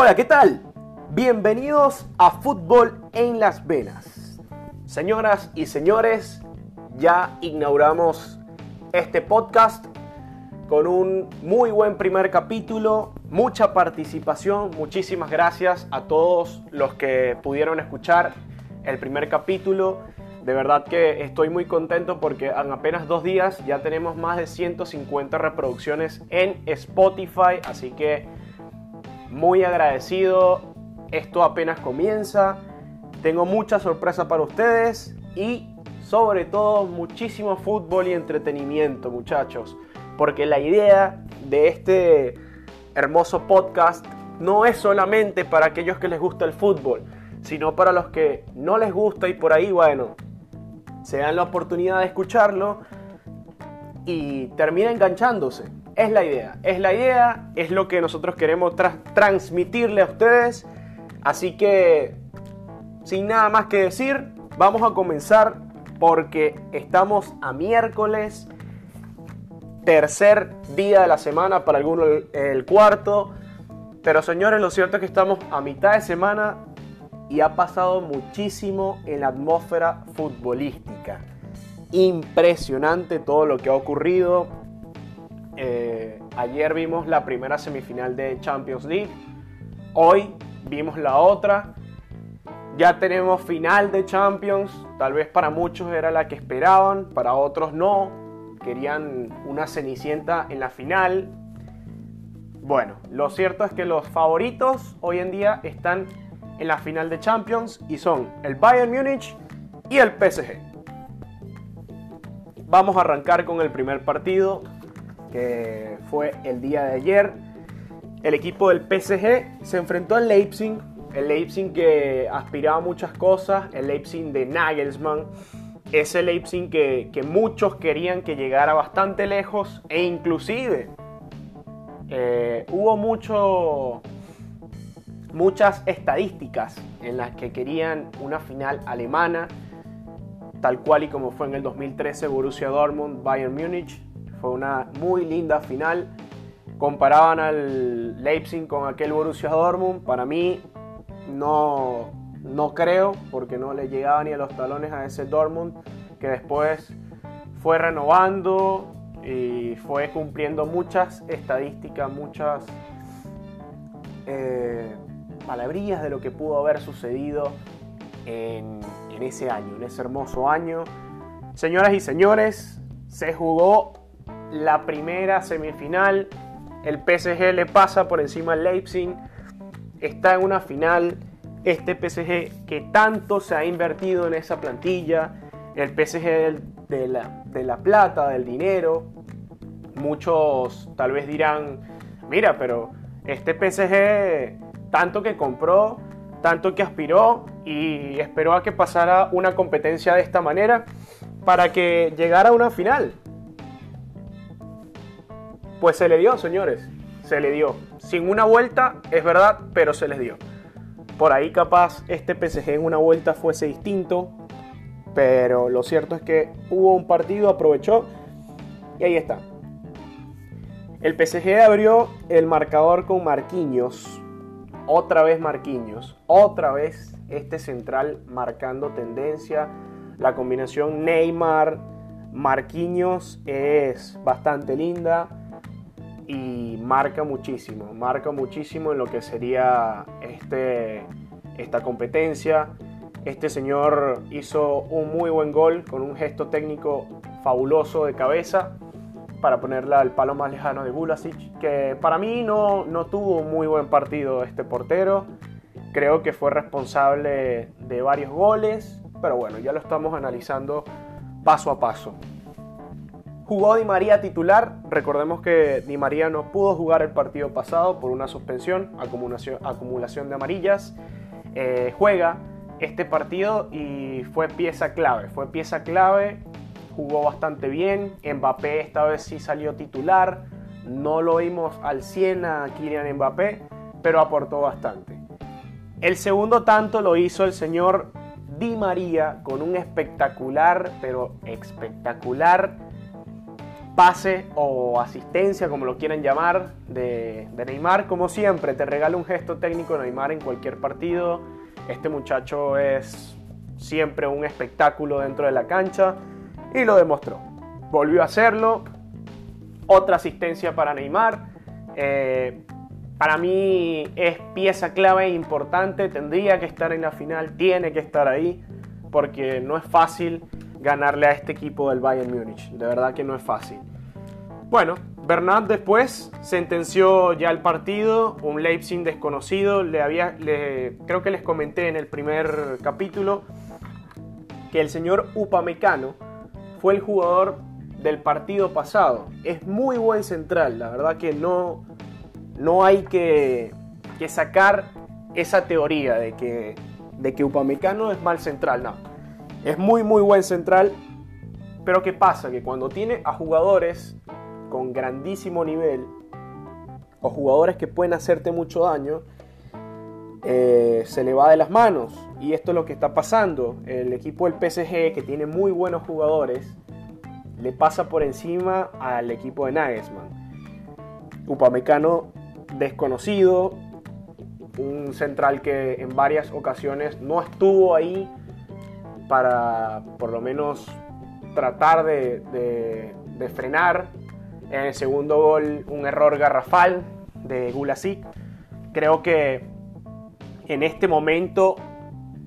Hola, ¿qué tal? Bienvenidos a Fútbol en las Venas. Señoras y señores, ya inauguramos este podcast con un muy buen primer capítulo, mucha participación, muchísimas gracias a todos los que pudieron escuchar el primer capítulo. De verdad que estoy muy contento porque en apenas dos días ya tenemos más de 150 reproducciones en Spotify, así que muy agradecido. Esto apenas comienza. Tengo mucha sorpresa para ustedes y sobre todo muchísimo fútbol y entretenimiento, muchachos. Porque la idea de este hermoso podcast no es solamente para aquellos que les gusta el fútbol, sino para los que no les gusta y por ahí, bueno, se dan la oportunidad de escucharlo y termina enganchándose. Es la idea, es la idea, es lo que nosotros queremos transmitirle a ustedes. Así que, sin nada más que decir, vamos a comenzar porque estamos a miércoles, tercer día de la semana, para algunos el cuarto. Pero señores, lo cierto es que estamos a mitad de semana y ha pasado muchísimo en la atmósfera futbolística. Impresionante todo lo que ha ocurrido. Eh, ayer vimos la primera semifinal de Champions League. Hoy vimos la otra. Ya tenemos final de Champions. Tal vez para muchos era la que esperaban, para otros no. Querían una cenicienta en la final. Bueno, lo cierto es que los favoritos hoy en día están en la final de Champions y son el Bayern Múnich y el PSG. Vamos a arrancar con el primer partido que fue el día de ayer. El equipo del PSG se enfrentó al Leipzig, el Leipzig que aspiraba a muchas cosas, el Leipzig de Nagelsmann, ese Leipzig que, que muchos querían que llegara bastante lejos e inclusive eh, hubo mucho muchas estadísticas en las que querían una final alemana, tal cual y como fue en el 2013 Borussia Dortmund, Bayern Múnich. Fue una muy linda final. Comparaban al Leipzig con aquel Borussia Dortmund. Para mí no, no creo, porque no le llegaba ni a los talones a ese Dortmund, que después fue renovando y fue cumpliendo muchas estadísticas, muchas... Eh, palabrillas de lo que pudo haber sucedido en, ese año, en ese hermoso año. Señoras y señores, se jugó la primera semifinal. El PSG le pasa por encima al Leipzig. Está en una final. Este PSG que tanto se ha invertido en esa plantilla. El PSG de la, de la plata, del dinero. Muchos tal vez dirán, mira, pero este PSG tanto que compró, tanto que aspiró y esperó a que pasara una competencia de esta manera para que llegara a una final. Pues se le dio, señores, se le dio. Sin una vuelta, es verdad, pero se les dio. Por ahí capaz este PSG en una vuelta fuese distinto, pero lo cierto es que hubo un partido, aprovechó y ahí está. El PSG abrió el marcador con Marquinhos, otra vez Marquinhos, otra vez este central marcando tendencia. La combinación Neymar, Marquinhos es bastante linda y marca muchísimo, marca muchísimo en lo que sería este, esta competencia. Este señor hizo un muy buen gol con un gesto técnico fabuloso de cabeza para ponerla al palo más lejano de Bulasic, que para mí no, no tuvo un muy buen partido este portero. Creo que fue responsable de varios goles, pero bueno, ya lo estamos analizando paso a paso. Jugó Di María titular, recordemos que Di María no pudo jugar el partido pasado por una suspensión, acumulación, de amarillas. Eh, juega este partido y fue pieza clave, fue pieza clave jugó bastante bien. Mbappé esta vez sí salió titular. No lo vimos al 100 a Kylian Mbappé, pero aportó bastante. El segundo tanto lo hizo el señor Di María con un espectacular, pero espectacular pase o asistencia, como lo quieran llamar, de, Neymar. Como siempre, te regala un gesto técnico Neymar en cualquier partido. Este muchacho es siempre un espectáculo dentro de la cancha y lo demostró. Volvió a hacerlo. Otra asistencia para Neymar. Eh, para mí es pieza clave e importante. Tendría que estar en la final, tiene que estar ahí, porque no es fácil ganarle a este equipo del Bayern Múnich. De verdad que no es fácil. Bueno, Bernat después sentenció ya el partido, un Leipzig desconocido. Le había, creo que les comenté en el primer capítulo que el señor Upamecano fue el jugador del partido pasado. Es muy buen central, la verdad que no, no hay que, sacar esa teoría de que, de que Upamecano es mal central, no. Es muy muy buen central, pero ¿qué pasa? Que cuando tiene a jugadores con grandísimo nivel o jugadores que pueden hacerte mucho daño, eh, se le va de las manos. Y esto es lo que está pasando. El equipo del PSG, que tiene muy buenos jugadores, le pasa por encima al equipo de Nagelsmann. Upamecano desconocido, un central que en varias ocasiones no estuvo ahí para por lo menos tratar de, frenar. En el segundo gol un error garrafal de Gulasic. Creo que en este momento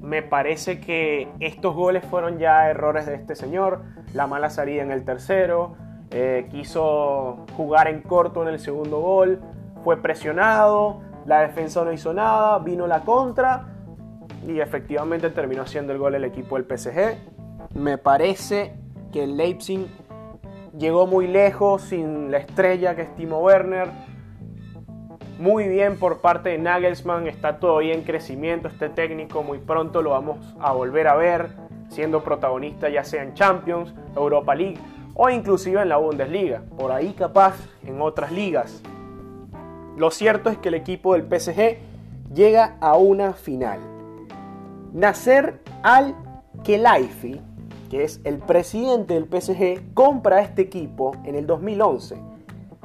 me parece que estos goles fueron ya errores de este señor. La mala salida en el tercero. Eh, quiso jugar en corto en el segundo gol. Fue presionado. La defensa no hizo nada. Vino la contra. Y efectivamente terminó haciendo el gol el equipo del PSG. Me parece que el Leipzig llegó muy lejos sin la estrella que es Timo Werner. Muy bien por parte de Nagelsmann, está todavía en crecimiento este técnico, muy pronto lo vamos a volver a ver siendo protagonista ya sea en Champions, Europa League o inclusive en la Bundesliga, por ahí capaz en otras ligas. Lo cierto es que el equipo del PSG llega a una final. Nasser Al-Khelaifi que es el presidente del PSG, compra este equipo en el 2011.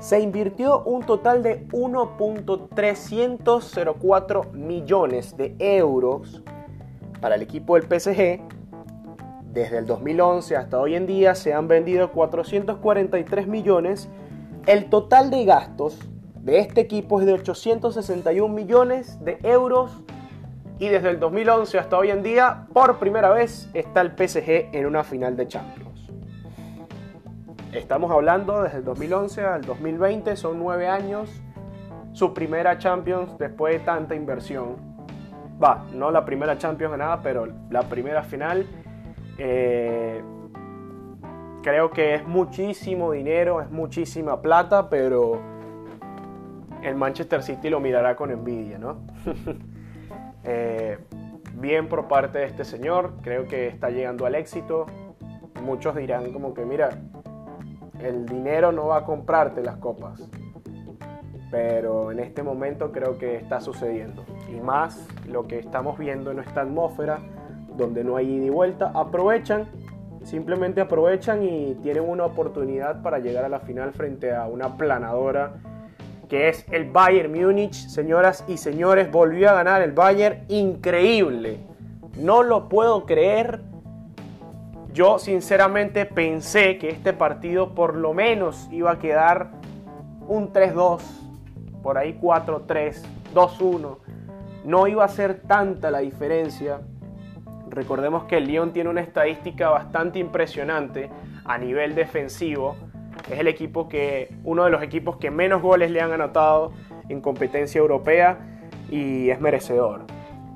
Se invirtió un total de 1.304 millones de euros para el equipo del PSG. Desde el 2011 hasta hoy en día se han vendido 443 millones. El total de gastos de este equipo es de 861 millones de euros y desde el 2011 hasta hoy en día, por primera vez, está el PSG en una final de Champions. Estamos hablando desde el 2011 al 2020, son nueve años, su primera Champions después de tanta inversión. Va, no la primera Champions de nada, pero la primera final. Eh, creo que es muchísimo dinero, es muchísima plata, pero el Manchester City lo mirará con envidia, ¿no? Eh, bien por parte de este señor, creo que está llegando al éxito. Muchos dirán como que, mira, el dinero no va a comprarte las copas. Pero en este momento creo que está sucediendo. Y más lo que estamos viendo en esta atmósfera, donde no hay ida y vuelta, aprovechan, simplemente aprovechan y tienen una oportunidad para llegar a la final frente a una planadora que es el Bayern Múnich. Señoras y señores, volvió a ganar el Bayern. Increíble. No lo puedo creer. Yo sinceramente pensé que este partido por lo menos iba a quedar un 3-2, por ahí 4-3, 2-1. No iba a ser tanta la diferencia. Recordemos que el Lyon tiene una estadística bastante impresionante a nivel defensivo es el equipo que, uno de los equipos que menos goles le han anotado en competencia europea y es merecedor.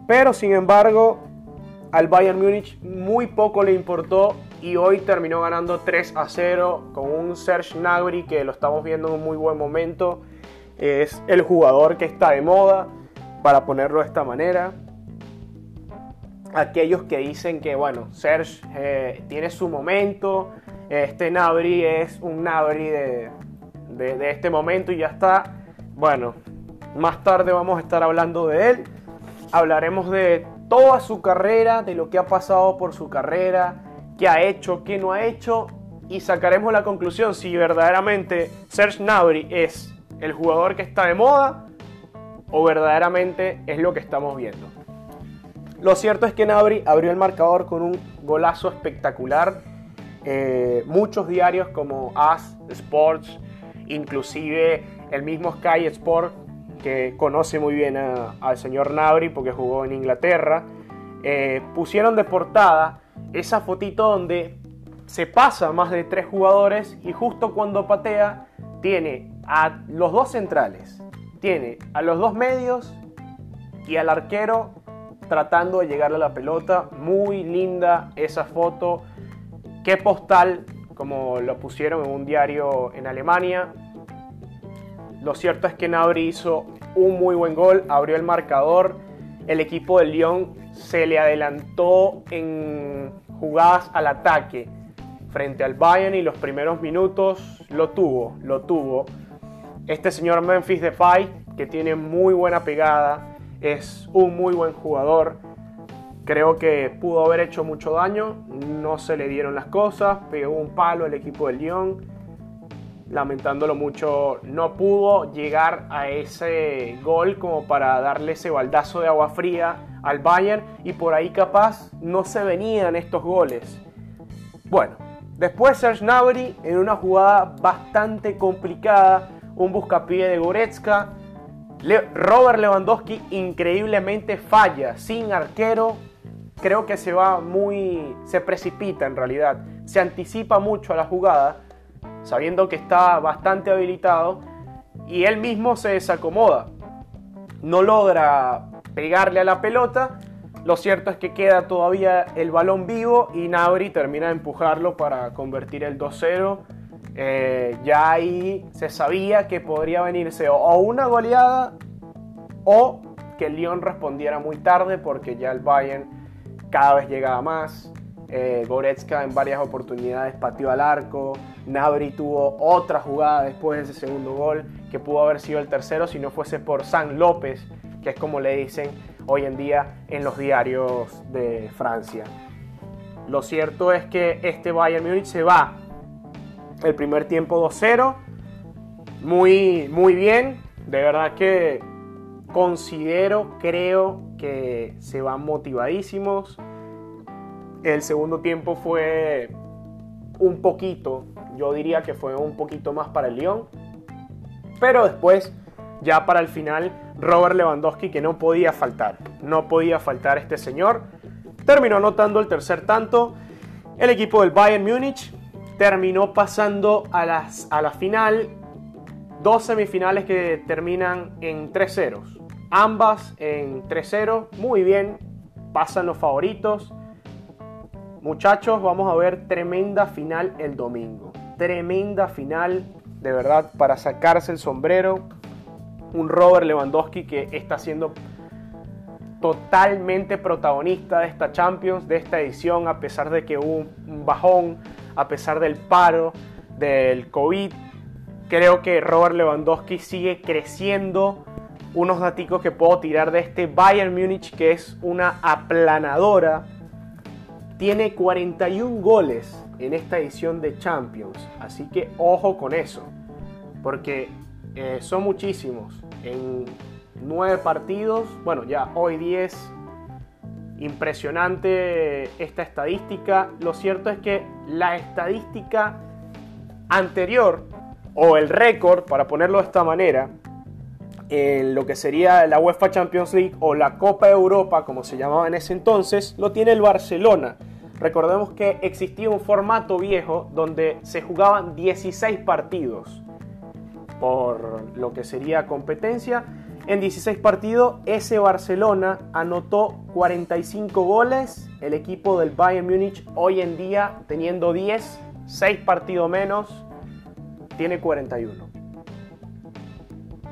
Pero sin embargo, al Bayern Múnich muy poco le importó y hoy terminó ganando 3 a 0 con un Serge Gnabry que lo estamos viendo en un muy buen momento. Es el jugador que está de moda, para ponerlo de esta manera. Aquellos que dicen que, bueno, Serge eh, tiene su momento, este Nabri es un Nabri de, este momento y ya está. Bueno, más tarde vamos a estar hablando de él. Hablaremos de toda su carrera, de lo que ha pasado por su carrera, qué ha hecho, qué no ha hecho. y sacaremos la conclusión si verdaderamente Serge Gnabry es el jugador que está de moda o verdaderamente es lo que estamos viendo. Lo cierto es que Gnabry abrió el marcador con un golazo espectacular. Eh, muchos diarios como As Sports, inclusive el mismo Sky Sport, que conoce muy bien al señor Gnabry porque jugó en Inglaterra, eh, pusieron de portada esa fotito donde se pasa más de tres jugadores y justo cuando patea tiene a los dos centrales, tiene a los dos medios y al arquero tratando de llegarle a la pelota. Muy linda esa foto. Qué postal, como lo pusieron en un diario en Alemania. Lo cierto es que Nabri hizo un muy buen gol, abrió el marcador. El equipo del Lyon se le adelantó en jugadas al ataque frente al Bayern y los primeros minutos lo tuvo, lo tuvo. Este señor Memphis Depay, que tiene muy buena pegada, es un muy buen jugador. Creo que pudo haber hecho mucho daño, no se le dieron las cosas, pegó un palo el equipo del Lyon. Lamentándolo mucho, no pudo llegar a ese gol como para darle ese baldazo de agua fría al Bayern y por ahí capaz no se venían estos goles. Bueno, después Serge Gnabry en una jugada bastante complicada, un buscapié de Goretzka, Robert Lewandowski increíblemente falla, sin arquero, creo que se va muy, se precipita en realidad, se anticipa mucho a la jugada, sabiendo que está bastante habilitado y él mismo se desacomoda, no logra pegarle a la pelota. Lo cierto es que queda todavía el balón vivo y Nabri termina de empujarlo para convertir el 2-0. Eh, ya ahí se sabía que podría venirse o una goleada o que el Lyon respondiera muy tarde porque ya el Bayern cada vez llegaba más. Eh, Goretzka en varias oportunidades pateó al arco. Nabri tuvo otra jugada después de ese segundo gol que pudo haber sido el tercero si no fuese por San López que es como le dicen hoy en día en los diarios de Francia. Lo cierto es que este Bayern Múnich se va el primer tiempo 2-0. Muy, muy bien. De verdad que considero, creo que se van motivadísimos. El segundo tiempo fue un poquito, yo diría que fue un poquito más para el Lyon. Pero después ya para el final Robert Lewandowski que no podía faltar, no podía faltar este señor. Terminó anotando el tercer tanto. El equipo del Bayern Múnich terminó pasando a, las, a la final dos semifinales que terminan en 3 0 Ambas en 3-0, muy bien, pasan los favoritos. Muchachos, vamos a ver tremenda final el domingo. Tremenda final, de verdad, para sacarse el sombrero un Robert Lewandowski que está siendo totalmente protagonista de esta Champions, de esta edición, a pesar de que hubo un bajón, a pesar del paro, del COVID. Creo que Robert Lewandowski sigue creciendo. Unos datos que puedo tirar de este Bayern Múnich, que es una aplanadora. Tiene 41 goles en esta edición de Champions. Así que ojo con eso. Porque eh, son muchísimos. En nueve partidos, bueno, ya hoy 10. Impresionante esta estadística. Lo cierto es que la estadística anterior, o el récord, para ponerlo de esta manera, lo que sería la UEFA Champions League o la Copa Europa, como se llamaba en ese entonces, lo tiene el Barcelona. Recordemos que existía un formato viejo donde se jugaban 16 partidos por lo que sería competencia. En 16 partidos, ese Barcelona anotó 45 goles. El equipo del Bayern Múnich hoy en día, teniendo 10, 6 partidos menos, tiene 41.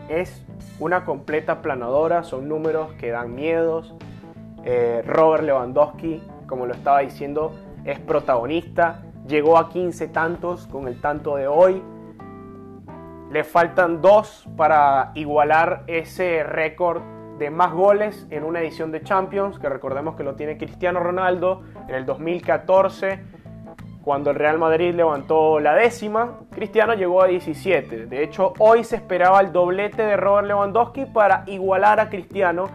Es una completa planadora, son números que dan miedos. Eh, Robert Lewandowski, como lo estaba diciendo, es protagonista. Llegó a 15 tantos con el tanto de hoy. Le faltan dos para igualar ese récord de más goles en una edición de Champions, que recordemos que lo tiene Cristiano Ronaldo en el 2014, Cuando el Real Madrid levantó la décima, Cristiano llegó a 17. De hecho, hoy se esperaba el doblete de Robert Lewandowski para igualar a Cristiano,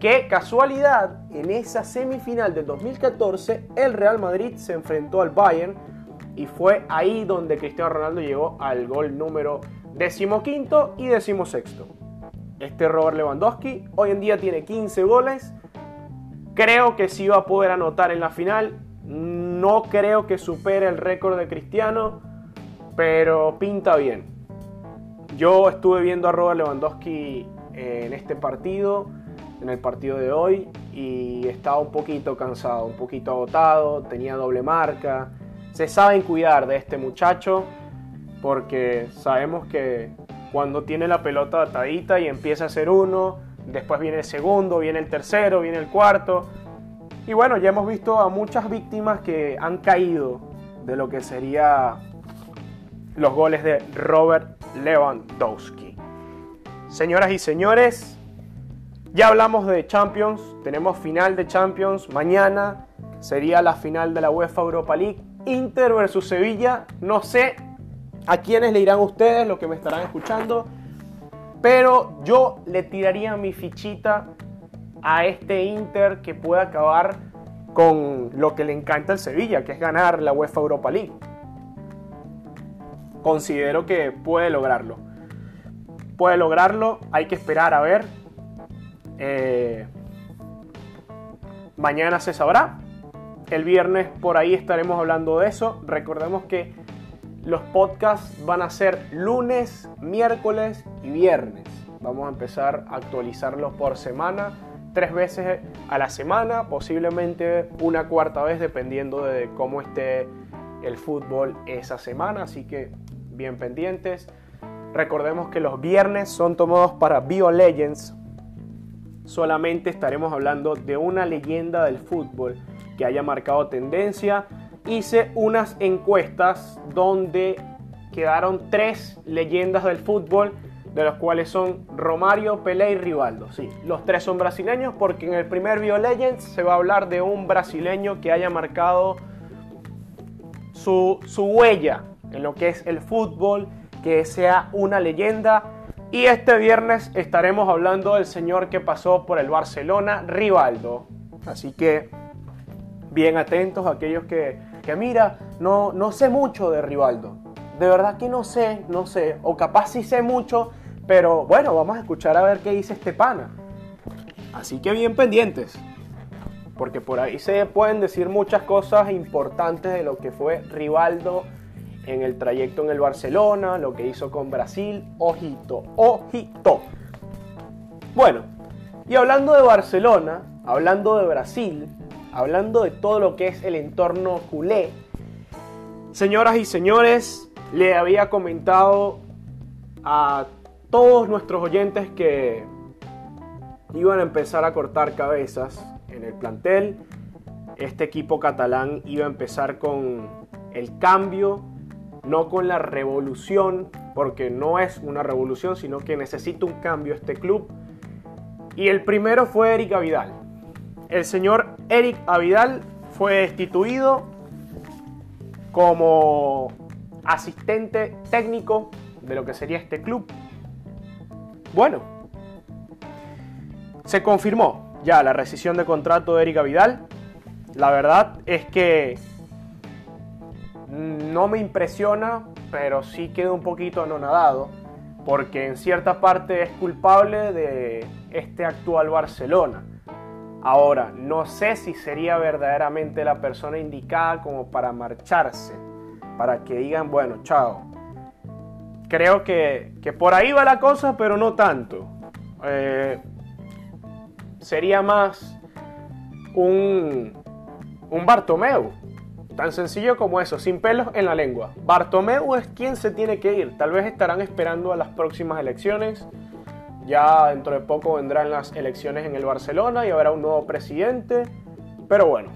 que casualidad, en esa semifinal del 2014, el Real Madrid se enfrentó al Bayern y fue ahí donde Cristiano Ronaldo llegó al gol número decimoquinto y decimosexto. Este Robert Lewandowski hoy en día tiene 15 goles. Creo que sí va a poder anotar en la final. No creo que supere el récord de Cristiano, pero pinta bien. Yo estuve viendo a Robert Lewandowski en este partido, en el partido de hoy, y estaba un poquito cansado, un poquito agotado, tenía doble marca. Se saben cuidar de este muchacho porque sabemos que cuando tiene la pelota atadita y empieza a ser uno, después viene el segundo, viene el tercero, viene el cuarto. Y bueno, ya hemos visto a muchas víctimas que han caído de lo que sería los goles de Robert Lewandowski. Señoras y señores, ya hablamos de Champions, tenemos final de Champions mañana, sería la final de la UEFA Europa League, Inter versus Sevilla, no sé a quiénes le irán ustedes, los que me estarán escuchando, pero yo le tiraría mi fichita a este Inter que puede acabar con lo que le encanta al Sevilla, que es ganar la UEFA Europa League. Considero que puede lograrlo. Puede lograrlo, hay que esperar a ver. Eh, mañana se sabrá. El viernes por ahí estaremos hablando de eso. Recordemos que los podcasts van a ser lunes, miércoles y viernes. Vamos a empezar a actualizarlos por semana tres veces a la semana, posiblemente una cuarta vez dependiendo de cómo esté el fútbol esa semana, así que bien pendientes. Recordemos que los viernes son tomados para Bio Legends. Solamente estaremos hablando de una leyenda del fútbol que haya marcado tendencia. Hice unas encuestas donde quedaron tres leyendas del fútbol de los cuales son Romario, Pelé y Rivaldo. Sí, los tres son brasileños porque en el primer Bio Legends se va a hablar de un brasileño que haya marcado su, su huella en lo que es el fútbol, que sea una leyenda. Y este viernes estaremos hablando del señor que pasó por el Barcelona, Rivaldo. Así que bien atentos a aquellos que, que mira, no, no sé mucho de Rivaldo. De verdad que no sé, no sé. O capaz sí sé mucho, pero bueno, vamos a escuchar a ver qué dice este pana. Así que bien pendientes. Porque por ahí se pueden decir muchas cosas importantes de lo que fue Rivaldo en el trayecto en el Barcelona, lo que hizo con Brasil. Ojito, ojito. Bueno, y hablando de Barcelona, hablando de Brasil, hablando de todo lo que es el entorno culé, señoras y señores, le había comentado a todos nuestros oyentes que iban a empezar a cortar cabezas en el plantel. Este equipo catalán iba a empezar con el cambio, no con la revolución, porque no es una revolución, sino que necesita un cambio este club. Y el primero fue Eric Avidal. El señor Eric Avidal fue destituido como asistente técnico de lo que sería este club bueno, se confirmó ya la rescisión de contrato de Erika Vidal. La verdad es que no me impresiona, pero sí quedo un poquito anonadado, porque en cierta parte es culpable de este actual Barcelona. Ahora, no sé si sería verdaderamente la persona indicada como para marcharse, para que digan, bueno, chao, creo que, por ahí va la cosa, pero no tanto. Eh, sería más un, un Bartomeu. Tan sencillo como eso, sin pelos en la lengua. Bartomeu es quien se tiene que ir. Tal vez estarán esperando a las próximas elecciones. Ya dentro de poco vendrán las elecciones en el Barcelona y habrá un nuevo presidente. Pero bueno,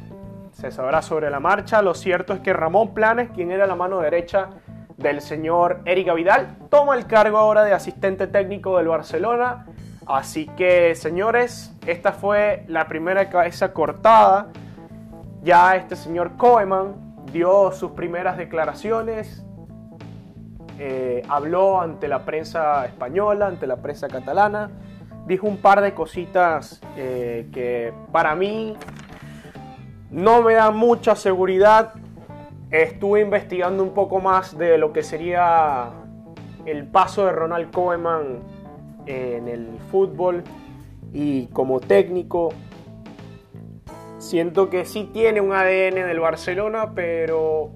se sabrá sobre la marcha. Lo cierto es que Ramón Planes, quien era la mano derecha del señor Eric Vidal. Toma el cargo ahora de asistente técnico del Barcelona. Así que, señores, esta fue la primera cabeza cortada. Ya este señor Koeman dio sus primeras declaraciones, eh, habló ante la prensa española, ante la prensa catalana, dijo un par de cositas eh, que para mí no me da mucha seguridad. Estuve investigando un poco más de lo que sería el paso de Ronald Koeman en el fútbol y como técnico. Siento que sí tiene un ADN del Barcelona, pero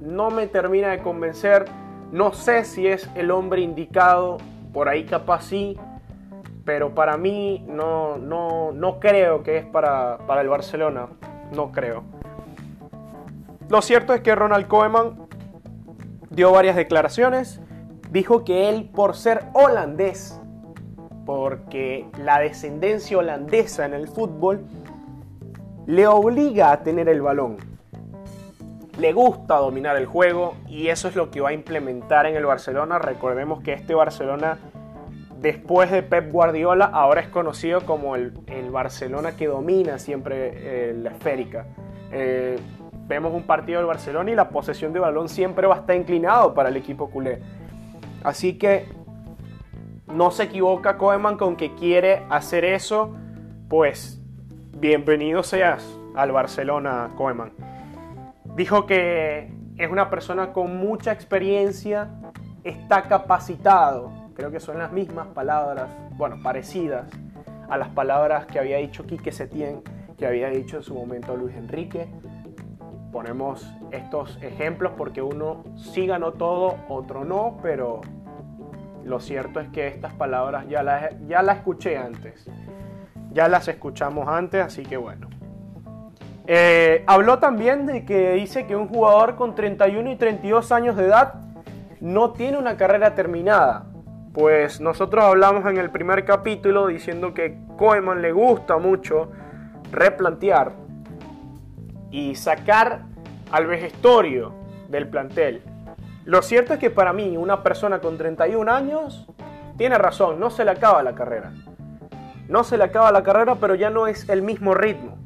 no me termina de convencer. No sé si es el hombre indicado, por ahí capaz sí, pero para mí no, no, no creo que es para, para el Barcelona. No creo. Lo cierto es que Ronald Koeman dio varias declaraciones. Dijo que él, por ser holandés, porque la descendencia holandesa en el fútbol le obliga a tener el balón. Le gusta dominar el juego y eso es lo que va a implementar en el Barcelona. Recordemos que este Barcelona, después de Pep Guardiola, ahora es conocido como el, Barcelona que domina siempre eh, la esférica. Eh, vemos un partido del Barcelona y la posesión de balón siempre va a estar inclinado para el equipo culé. Así que no se equivoca Koeman con que quiere hacer eso, pues bienvenido seas al Barcelona Koeman. Dijo que es una persona con mucha experiencia, está capacitado, creo que son las mismas palabras, bueno, parecidas a las palabras que había dicho Quique Setién, que había dicho en su momento Luis Enrique. Ponemos estos ejemplos porque uno sí ganó todo, otro no, pero lo cierto es que estas palabras ya las, ya escuché antes. Ya las escuchamos antes, así que bueno. Eh, habló también de que dice que un jugador con 31 y 32 años de edad no tiene una carrera terminada. Pues nosotros hablamos en el primer capítulo diciendo que Koeman le gusta mucho replantear y sacar al vejestorio del plantel. Lo cierto es que para mí una persona con 31 años tiene razón, no se le acaba la carrera. No se le acaba la carrera, pero ya no es el mismo ritmo.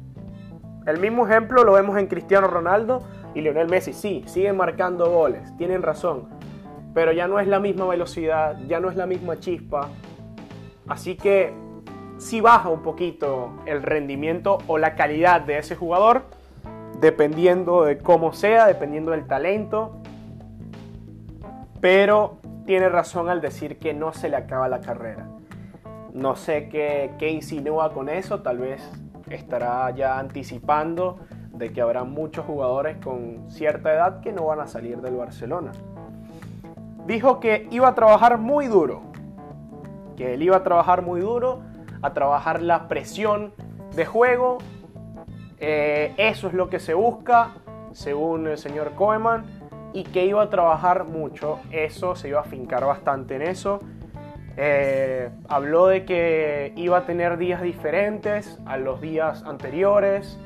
El mismo ejemplo lo vemos en Cristiano Ronaldo y Lionel Messi. Sí, siguen marcando goles, tienen razón. Pero ya no es la misma velocidad, ya no es la misma chispa. Así que si baja un poquito el rendimiento o la calidad de ese jugador, dependiendo de cómo sea, dependiendo del talento pero tiene razón al decir que no se le acaba la carrera. No sé qué, insinúa con eso, tal vez estará ya anticipando de que habrá muchos jugadores con cierta edad que no van a salir del Barcelona. Dijo que iba a trabajar muy duro, que él iba a trabajar muy duro, a trabajar la presión de juego. Eh, eso es lo que se busca, según el señor Koeman y que iba a trabajar mucho. Eso, se iba a fincar bastante en eso. Eh, habló de que iba a tener días diferentes a los días anteriores.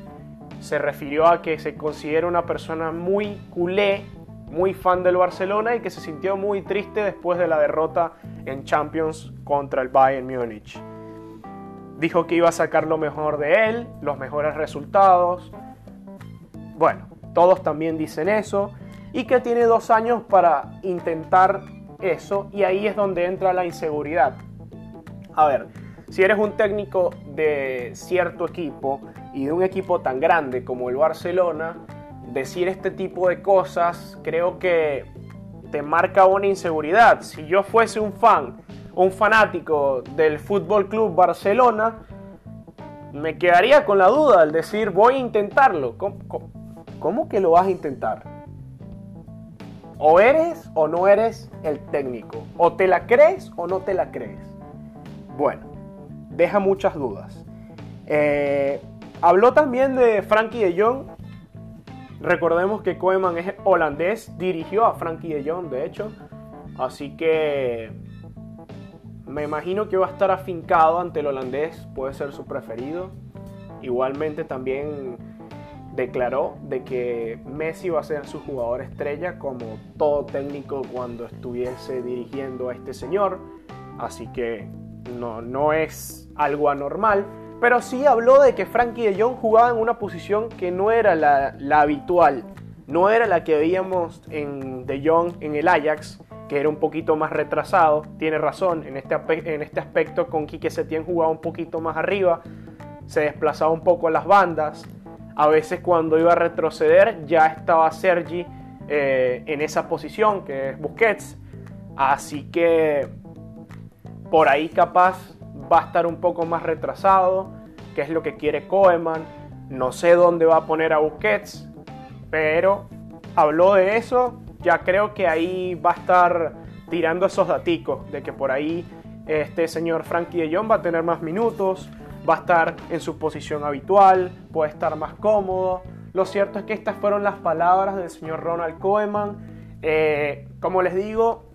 Se refirió a que se considera una persona muy culé, muy fan del Barcelona y que se sintió muy triste después de la derrota en Champions contra el Bayern Múnich. Dijo que iba a sacar lo mejor de él, los mejores resultados. Bueno, todos también dicen eso y que tiene dos años para intentar eso y ahí es donde entra la inseguridad. A ver, si eres un técnico de cierto equipo y de un equipo tan grande como el Barcelona, decir este tipo de cosas creo que te marca una inseguridad. Si yo fuese un fan, un fanático del Fútbol Club Barcelona, me quedaría con la duda al decir voy a intentarlo. cómo que lo vas a intentar? O eres o no eres el técnico. O te la crees o no te la crees. Bueno, deja muchas dudas. Eh, habló también de Frankie de Jong. Recordemos que Koeman es holandés, dirigió a Frankie de Jong, de hecho. Así que me imagino que va a estar afincado ante el holandés, puede ser su preferido. Igualmente también declaró de que Messi va a ser su jugador estrella como todo técnico cuando estuviese dirigiendo a este señor. Así que no, no es algo anormal. Pero sí habló de que Frankie de Jong jugaba en una posición que no era la, habitual no era la que veíamos en De Jong en el Ajax, que era un poquito más retrasado. Tiene razón, en este, en este aspecto con Quique Setién jugaba un poquito más arriba, se desplazaba un poco a las bandas. A veces cuando iba a retroceder ya estaba Sergi eh, en esa posición, que es Busquets. Así que por ahí capaz va a estar un poco más retrasado, que es lo que quiere Koeman. No sé dónde va a poner a Busquets, pero habló de eso. Ya creo que ahí va a estar tirando esos daticos de que por ahí este señor Frankie de Jong va a tener más minutos, va a estar en su posición habitual, puede estar más cómodo. Lo cierto es que estas fueron las palabras del señor Ronald Koeman. Eh, como les digo,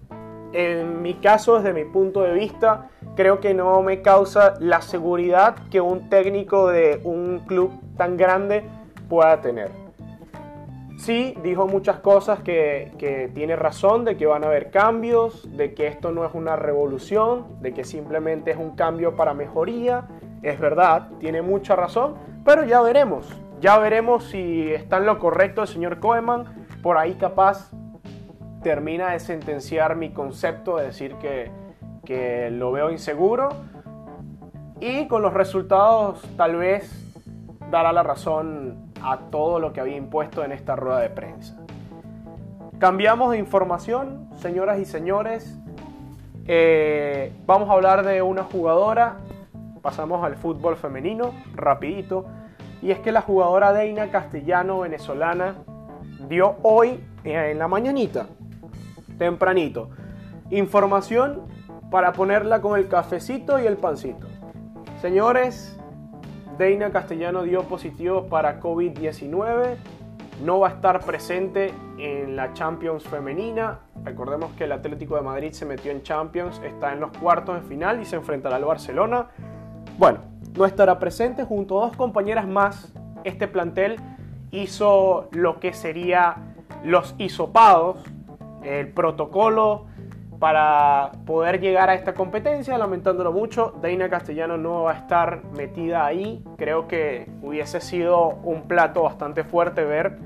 en mi caso, desde mi punto de vista, creo que no me causa la seguridad que un técnico de un club tan grande pueda tener. Sí, dijo muchas cosas que, tiene razón, de que van a haber cambios, de que esto no es una revolución, de que simplemente es un cambio para mejoría. Es verdad, tiene mucha razón, pero ya veremos. Ya veremos si está en lo correcto el señor Koeman. Por ahí capaz termina de sentenciar mi concepto de decir que, que lo veo inseguro. Y con los resultados tal vez dará la razón a todo lo que había impuesto en esta rueda de prensa. Cambiamos de información, señoras y señores. Eh, vamos a hablar de una jugadora. Pasamos al fútbol femenino, rapidito. Y es que la jugadora Deina Castellano, venezolana, dio hoy en la mañanita, tempranito, información para ponerla con el cafecito y el pancito. Señores, Deina Castellano dio positivo para COVID-19. No va a estar presente en la Champions femenina. Recordemos que el Atlético de Madrid se metió en Champions, está en los cuartos de final y se enfrentará al Barcelona. Bueno, no estará presente junto a dos compañeras más. Este plantel hizo lo que sería los hisopados, el protocolo para poder llegar a esta competencia, lamentándolo mucho, Deina Castellano no va a estar metida ahí. Creo que hubiese sido un plato bastante fuerte ver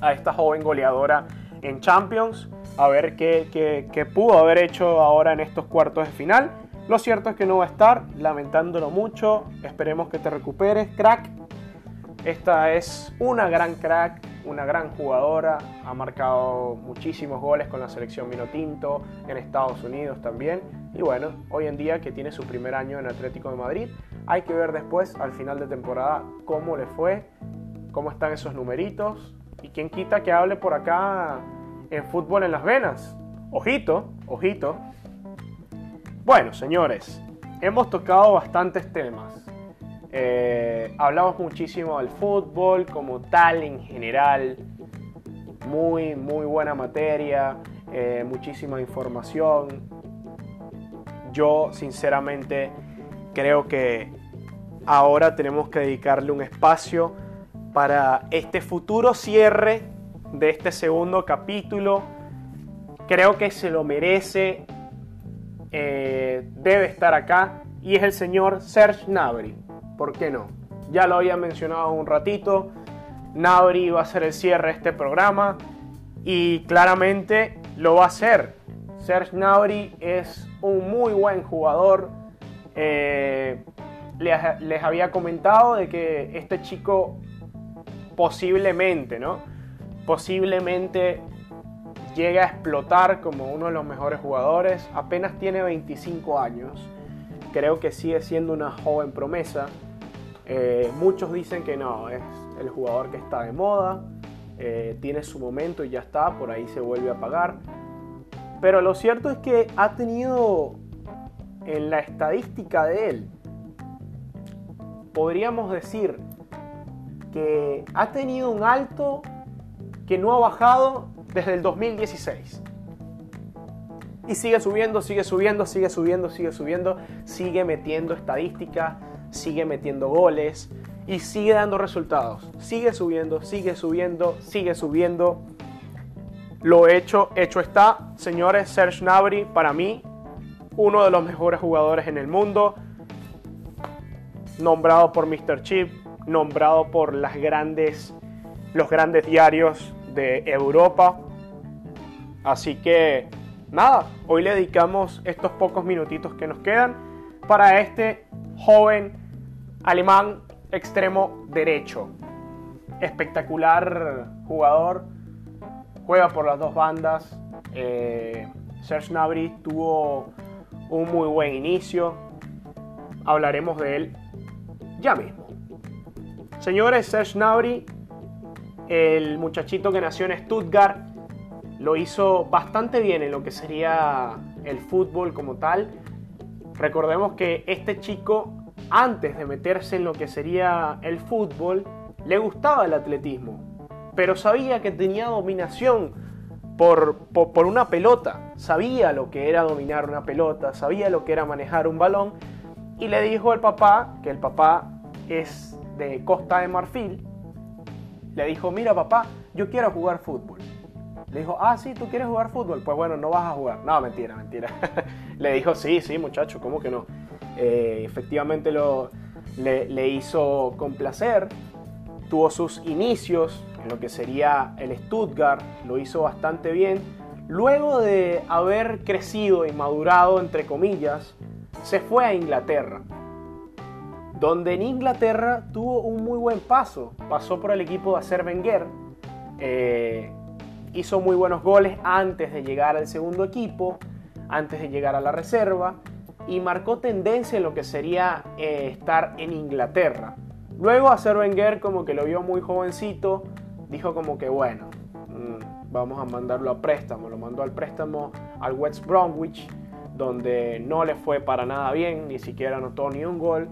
a esta joven goleadora en Champions, a ver qué, qué pudo haber hecho ahora en estos cuartos de final. Lo cierto es que no va a estar, lamentándolo mucho. Esperemos que te recuperes, crack. Esta es una gran crack, una gran jugadora, ha marcado muchísimos goles con la selección Minotinto en Estados Unidos también. Y bueno, hoy en día que tiene su primer año en Atlético de Madrid, hay que ver después, al final de temporada, cómo le fue, cómo están esos numeritos. Y quién quita que hable por acá en fútbol en las venas. Ojito, ojito. Bueno, señores, hemos tocado bastantes temas. Eh, hablamos muchísimo del fútbol como tal en general. Muy, muy buena materia, eh, muchísima información. Yo sinceramente creo que ahora tenemos que dedicarle un espacio para este futuro cierre de este segundo capítulo. Creo que se lo merece, eh, debe estar acá y es el señor Serge Nabri. ¿Por qué no? Ya lo había mencionado un ratito, Nabri va a ser el cierre de este programa y claramente lo va a hacer. Serge Nabri es un muy buen jugador. Eh, les, les, había comentado de que este chico posiblemente, ¿no? Posiblemente llegue a explotar como uno de los mejores jugadores. Apenas tiene 25 años. Creo que sigue siendo una joven promesa. Eh, muchos dicen que no, es el jugador que está de moda, eh, tiene su momento y ya está, por ahí se vuelve a pagar. Pero lo cierto es que ha tenido en la estadística de él, podríamos decir que ha tenido un alto que no ha bajado desde el 2016. Y sigue subiendo, sigue subiendo, sigue subiendo, sigue subiendo, sigue metiendo estadísticas, sigue metiendo goles y sigue dando resultados. Sigue subiendo, sigue subiendo, sigue subiendo. Lo hecho, hecho está. Señores, Serge Nabri, para mí, uno de los mejores jugadores en el mundo. Nombrado por Mr. Chip, nombrado por las grandes, los grandes diarios de Europa. Así que nada, hoy le dedicamos estos pocos minutitos que nos quedan para este joven alemán extremo derecho. Espectacular jugador, juega por las dos bandas. Eh, Serge Gnabry tuvo un muy buen inicio. Hablaremos de él ya mismo. Señores, Serge Gnabry, el muchachito que nació en Stuttgart, lo hizo bastante bien en lo que sería el fútbol como tal. Recordemos que este chico, antes de meterse en lo que sería el fútbol, le gustaba el atletismo, pero sabía que tenía dominación por, por, una pelota, sabía lo que era dominar una pelota, sabía lo que era manejar un balón, y le dijo al papá, que el papá es de Costa de Marfil, le dijo, mira papá, yo quiero jugar fútbol. Le dijo, ah, sí, tú quieres jugar fútbol. Pues bueno, no vas a jugar. No, mentira, mentira. le dijo, sí, sí, muchacho, ¿cómo que no? Eh, efectivamente lo, le, hizo complacer. Tuvo sus inicios en lo que sería el Stuttgart. Lo hizo bastante bien. Luego de haber crecido y madurado, entre comillas, se fue a Inglaterra. Donde en Inglaterra tuvo un muy buen paso. Pasó por el equipo de Acer Wenger. Eh, hizo muy buenos goles antes de llegar al segundo equipo, antes de llegar a la reserva y marcó tendencia en lo que sería eh, estar en Inglaterra. Luego a Wenger como que lo vio muy jovencito, dijo como que bueno, mm, vamos a mandarlo a préstamo, lo mandó al préstamo al West Bromwich, donde no le fue para nada bien, ni siquiera anotó ni un gol.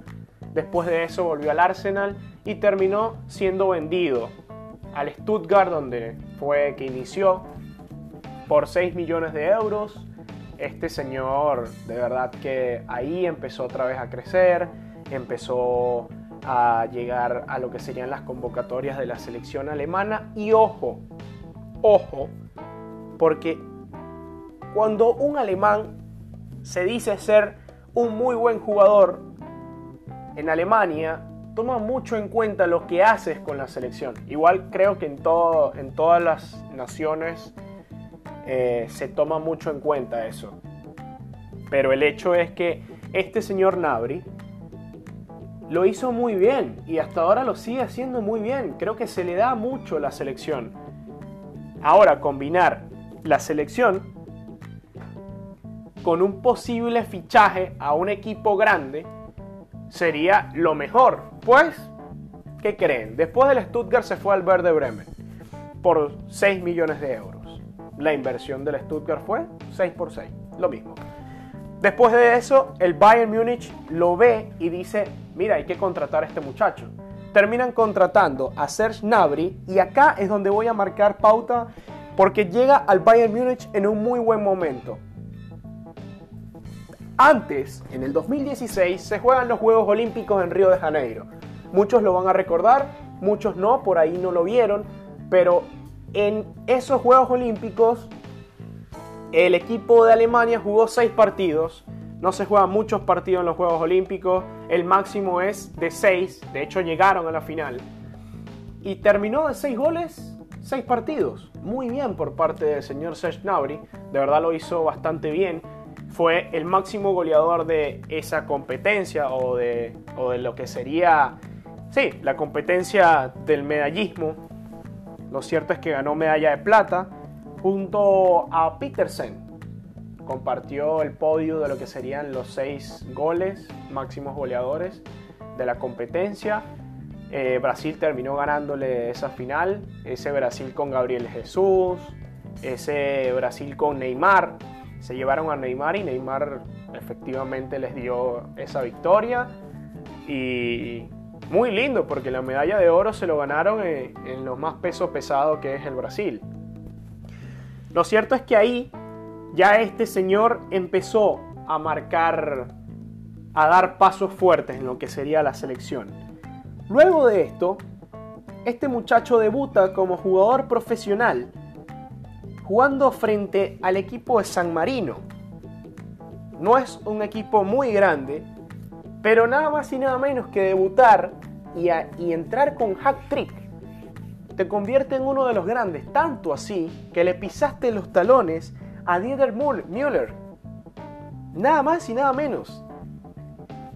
Después de eso volvió al Arsenal y terminó siendo vendido al Stuttgart, donde fue que inició, por 6 millones de euros. Este señor, de verdad que ahí empezó otra vez a crecer, empezó a llegar a lo que serían las convocatorias de la selección alemana. Y ojo, ojo, porque cuando un alemán se dice ser un muy buen jugador en Alemania, toma mucho en cuenta lo que haces con la selección. Igual creo que en, todo, en todas las naciones eh, se toma mucho en cuenta eso. Pero el hecho es que este señor Nabri lo hizo muy bien y hasta ahora lo sigue haciendo muy bien. Creo que se le da mucho la selección. Ahora, combinar la selección con un posible fichaje a un equipo grande sería lo mejor. Pues, ¿qué creen? Después del Stuttgart se fue al Verde Bremen por 6 millones de euros. La inversión del Stuttgart fue 6 por 6, lo mismo. Después de eso, el Bayern Múnich lo ve y dice, mira, hay que contratar a este muchacho. Terminan contratando a Serge Gnabry y acá es donde voy a marcar pauta porque llega al Bayern Múnich en un muy buen momento. Antes, en el 2016, se juegan los Juegos Olímpicos en Río de Janeiro. Muchos lo van a recordar, muchos no, por ahí no lo vieron, pero en esos Juegos Olímpicos el equipo de Alemania jugó seis partidos. No se juegan muchos partidos en los Juegos Olímpicos, el máximo es de seis, de hecho llegaron a la final. Y terminó de seis goles, seis partidos. Muy bien por parte del señor Serge Gnabry, de verdad lo hizo bastante bien fue el máximo goleador de esa competencia o de, de lo que sería, sí, la competencia del medallismo. Lo cierto es que ganó medalla de plata junto a Petersen. Compartió el podio de lo que serían los seis goles máximos goleadores de la competencia. Eh, Brasil terminó ganándole esa final. Ese Brasil con Gabriel Jesús, ese Brasil con Neymar, se llevaron a Neymar y Neymar efectivamente les dio esa victoria. Y muy lindo porque la medalla de oro se lo ganaron en, lo más peso pesado que es el Brasil. Lo cierto es que ahí ya este señor empezó a marcar, a dar pasos fuertes en lo que sería la selección. Luego de esto, este muchacho debuta como jugador profesional jugando frente al equipo de San Marino. No es un equipo muy grande, pero nada más y nada menos que debutar y, entrar con hack trick te convierte en uno de los grandes, tanto así que le pisaste los talones a Dieter Müller. Nada más y nada menos.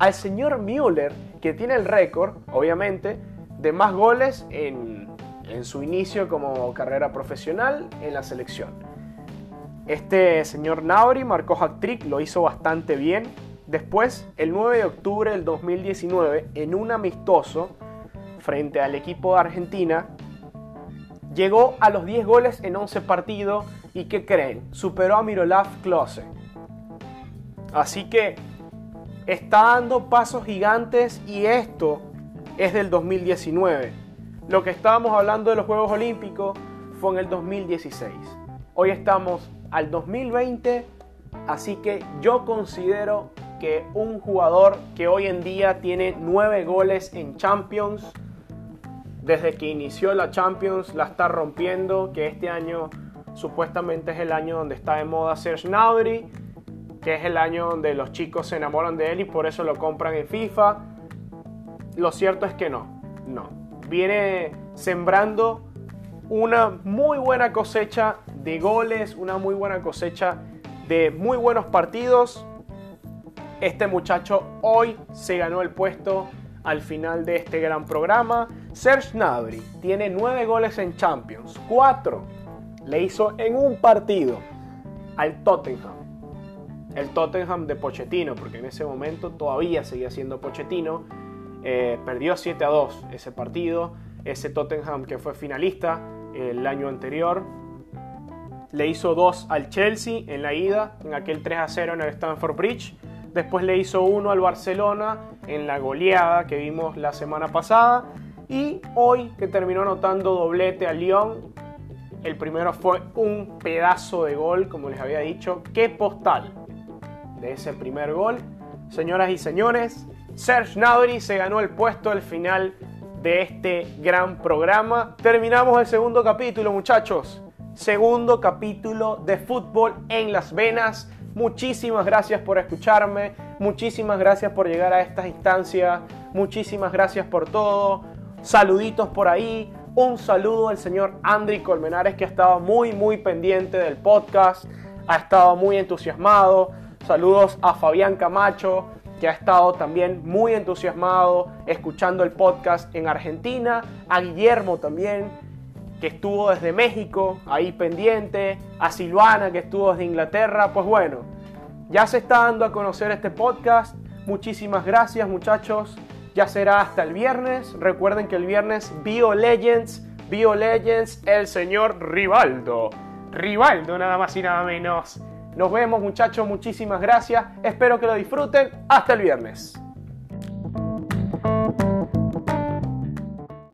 Al señor Müller, que tiene el récord, obviamente, de más goles en, en su inicio como carrera profesional en la selección. Este señor Nauri marcó hat-trick, lo hizo bastante bien. Después, el 9 de octubre del 2019, en un amistoso frente al equipo de Argentina, llegó a los 10 goles en 11 partidos y ¿qué creen? Superó a Mirolav Klose. Así que está dando pasos gigantes y esto es del 2019. Lo que estábamos hablando de los Juegos Olímpicos fue en el 2016. Hoy estamos al 2020, así que yo considero que un jugador que hoy en día tiene 9 goles en Champions, desde que inició la Champions la está rompiendo, que este año supuestamente es el año donde está de moda Serge Gnabry, que es el año donde los chicos se enamoran de él y por eso lo compran en FIFA. Lo cierto es que no, no. Viene sembrando una muy buena cosecha de goles, una muy buena cosecha de muy buenos partidos. Este muchacho hoy se ganó el puesto al final de este gran programa. Serge Gnabry tiene 9 goles en Champions, 4 le hizo en un partido al Tottenham. El Tottenham de Pochettino, porque en ese momento todavía seguía siendo Pochettino. Eh, perdió 7 a 2 ese partido. Ese Tottenham que fue finalista el año anterior. Le hizo 2 al Chelsea en la ida, en aquel 3 a 0 en el Stamford Bridge. Después le hizo 1 al Barcelona en la goleada que vimos la semana pasada. Y hoy que terminó anotando doblete al Lyon. El primero fue un pedazo de gol, como les había dicho. ¡Qué postal! De ese primer gol. Señoras y señores, Serge Gnabry se ganó el puesto al final de este gran programa. Terminamos el segundo capítulo, muchachos. Segundo capítulo de fútbol en las venas. Muchísimas gracias por escucharme. Muchísimas gracias por llegar a estas instancias. Muchísimas gracias por todo. Saluditos por ahí. Un saludo al señor Andri Colmenares que ha estado muy muy pendiente del podcast. Ha estado muy entusiasmado. Saludos a Fabián Camacho que ha estado también muy entusiasmado escuchando el podcast en Argentina. A Guillermo también que estuvo desde México, ahí pendiente, a Silvana, que estuvo desde Inglaterra. Pues bueno, ya se está dando a conocer este podcast. Muchísimas gracias muchachos. Ya será hasta el viernes. Recuerden que el viernes Bio Legends, Bio Legends, el señor Rivaldo. Rivaldo nada más y nada menos. Nos vemos muchachos, muchísimas gracias. Espero que lo disfruten. Hasta el viernes.